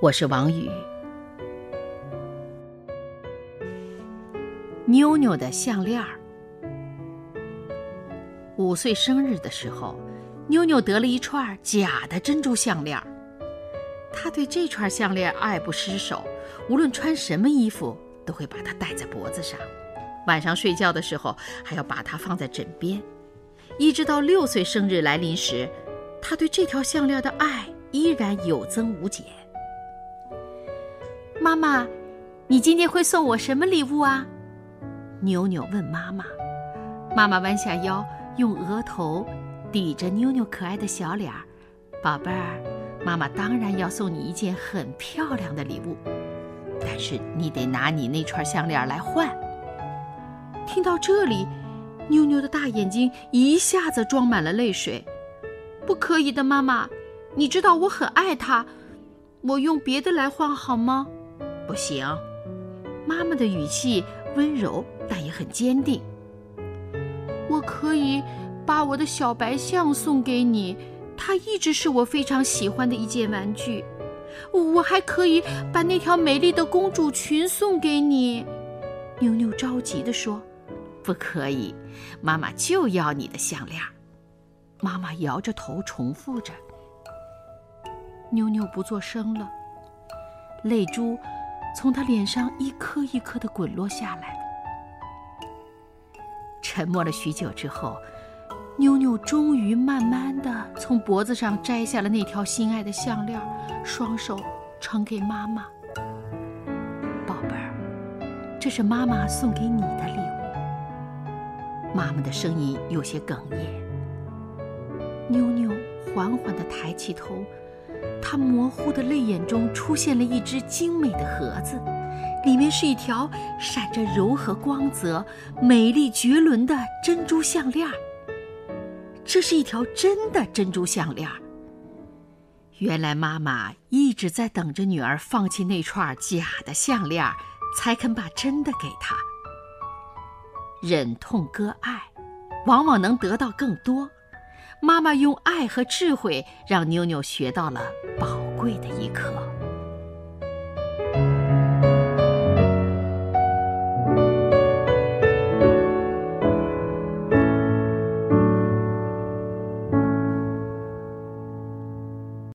我是王宇。妞妞的项链儿。五岁生日的时候，妞妞得了一串假的珍珠项链儿。她对这串项链爱不释手，无论穿什么衣服。都会把它戴在脖子上，晚上睡觉的时候还要把它放在枕边，一直到六岁生日来临时，他对这条项链的爱依然有增无减。妈妈，你今天会送我什么礼物啊？妞妞问妈妈。妈妈弯下腰，用额头抵着妞妞可爱的小脸儿，宝贝儿，妈妈当然要送你一件很漂亮的礼物。但是你得拿你那串项链来换。听到这里，妞妞的大眼睛一下子装满了泪水。不可以的，妈妈，你知道我很爱它，我用别的来换好吗？不行。妈妈的语气温柔，但也很坚定。我可以把我的小白象送给你，它一直是我非常喜欢的一件玩具。我还可以把那条美丽的公主裙送给你，妞妞着急地说：“不可以，妈妈就要你的项链。”妈妈摇着头重复着。妞妞不作声了，泪珠从她脸上一颗一颗的滚落下来。沉默了许久之后。妞妞终于慢慢的从脖子上摘下了那条心爱的项链，双手呈给妈妈。宝贝儿，这是妈妈送给你的礼物。妈妈的声音有些哽咽。妞妞缓缓地抬起头，她模糊的泪眼中出现了一只精美的盒子，里面是一条闪着柔和光泽、美丽绝伦的珍珠项链。这是一条真的珍珠项链。原来妈妈一直在等着女儿放弃那串假的项链，才肯把真的给她。忍痛割爱，往往能得到更多。妈妈用爱和智慧，让妞妞学到了宝贵的一课。